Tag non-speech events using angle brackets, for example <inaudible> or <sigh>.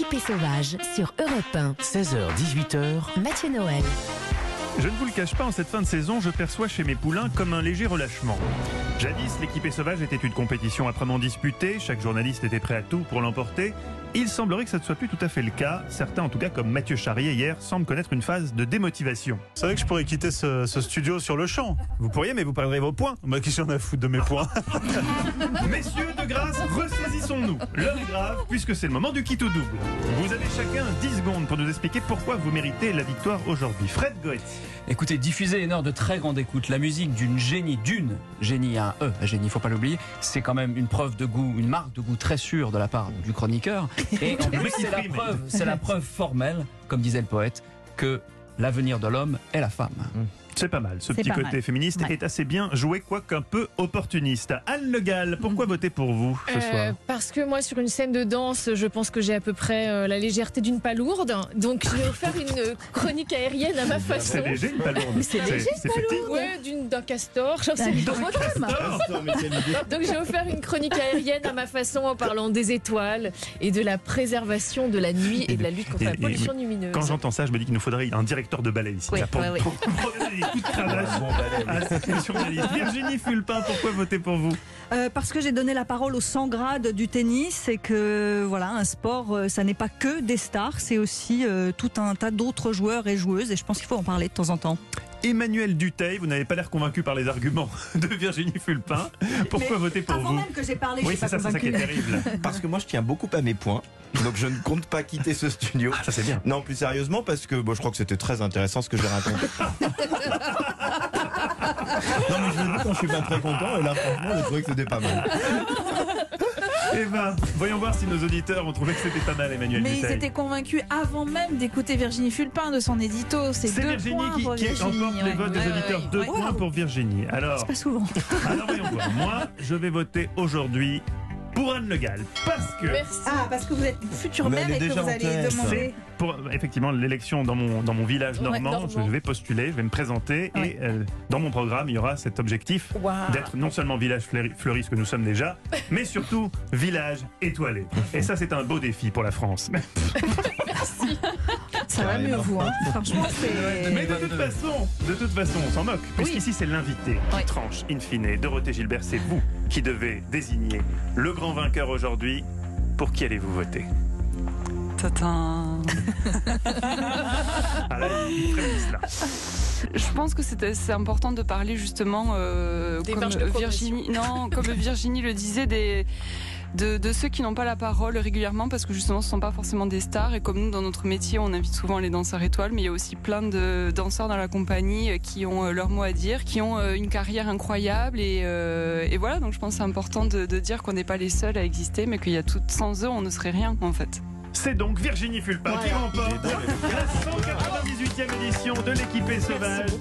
L'équipée sauvage sur Europe 1. 16h-18h, Mathieu Noël. Je ne vous le cache pas, en cette fin de saison, je perçois chez mes poulains comme un léger relâchement. Jadis, l'équipée sauvage était une compétition âprement disputée, chaque journaliste était prêt à tout pour l'emporter. Il semblerait que ça ne soit plus tout à fait le cas. Certains, en tout cas comme Mathieu Charrier hier, semblent connaître une phase de démotivation. C'est vrai que je pourrais quitter ce, ce studio sur le champ. Vous pourriez, mais vous perdrez vos points. Bah, qui j'en ai à foutre de mes points <laughs> Messieurs, de grâce, ressaisissons-nous. L'heure est grave, puisque c'est le moment du kit au double. Vous avez chacun 10 secondes pour nous expliquer pourquoi vous méritez la victoire aujourd'hui. Fred Goetz. Écoutez, diffuser une heure de très grande écoute, la musique d'une génie, d'une génie à un E, un génie, faut pas l'oublier, c'est quand même une preuve de goût, une marque de goût très sûre de la part du chroniqueur. Et en plus, c'est la preuve, c'est la preuve formelle, comme disait le poète, que l'avenir de l'homme est la femme. C'est pas mal. Ce C'est petit côté mal. féministe Ouais. est assez bien joué, quoique un peu opportuniste. Anne Le Gall, pourquoi voter pour vous ce Euh, soir parce que moi, sur une scène de danse, je pense que j'ai à peu près euh, la légèreté d'une palourde. Donc, je vais vous faire une chronique aérienne à ma façon. C'est léger, une palourde. C'est léger, c'est petit. Ouais, d'une- d'un castor. J'en sais pas. Donc, je vais vous faire une chronique aérienne à ma façon en parlant des étoiles et de la préservation de la nuit et de la lutte contre Et- la et- pollution lumineuse. Quand j'entends ça, je me dis qu'il nous faudrait un directeur de ballet ici. Oui, là, pour, ouais, pour- pour des coups de cravache à ces journalistes. Virginie Fulpin, pourquoi voter pour vous? Euh, parce que j'ai donné la parole aux 100 grades du tennis et que voilà, un sport, euh, ça n'est pas que des stars, c'est aussi euh, tout un tas d'autres joueurs et joueuses et je pense qu'il faut en parler de temps en temps. Emmanuel Duteil, vous n'avez pas l'air convaincu par les arguments <laughs> de Virginie Fulpin. Pourquoi voter pour Avant vous même que j'ai parlé, Oui, je suis pas ça, c'est ça qui est convaincue. terrible. <laughs> Parce que moi je tiens beaucoup à mes points, donc je ne compte pas quitter ce studio. Ah, ça c'est bien. Non, plus sérieusement, parce que bon, je crois que c'était très intéressant ce que j'ai raconté. <laughs> non, mais je le dis quand je suis pas très content, et là, franchement, j'ai trouvé que c'était pas mal. Eh ben, voyons voir si nos auditeurs ont trouvé que c'était pas mal, Emmanuel Mais ils étaient convaincus avant même d'écouter Virginie Fulpin de son édito. C'est Virginie points qui, pour qui Virginie, emporte les ouais. votes des Ouais, auditeurs. ouais, Deux ouais. points pour Virginie. Alors, C'est pas souvent. <laughs> alors voyons voir. Moi, je vais voter aujourd'hui pour Anne Le Gall. Parce que Merci. Ah, parce que vous êtes future Mais mère et que vous allez demander. pour effectivement l'élection dans mon, dans mon village normand, je vais postuler, je vais me présenter Ouais. et euh, dans mon programme, il y aura cet objectif d'être non seulement village fleuri, fleuri, ce que nous sommes déjà, <laughs> mais surtout village étoilé. Et ça, c'est un beau défi pour la France. <laughs> Ça va mieux, vous. hein. <laughs> Franchement, c'est. Mais de toute façon, de toute façon, on s'en moque, puisqu'ici c'est l'invité qui Oui. tranche in fine. Dorothée Gilbert, c'est vous qui devez désigner le grand vainqueur aujourd'hui. Pour qui allez-vous voter? Tatin. Ah là, il frémissent, là. Je pense que c'est important de parler justement, euh, Des comme. Virginie, non, comme Virginie le disait, des, de, de ceux qui n'ont pas la parole régulièrement parce que justement ce ne sont pas forcément des stars et comme nous dans notre métier on invite souvent les danseurs étoiles mais il y a aussi plein de danseurs dans la compagnie euh, qui ont euh, leur mot à dire, qui ont euh, une carrière incroyable et, euh, et voilà donc je pense que c'est important de, de dire qu'on n'est pas les seuls à exister mais qu'il y a tout sans eux on ne serait rien en fait. C'est donc Virginie Fulpin qui remporte la 198e édition de l'équipée sauvage.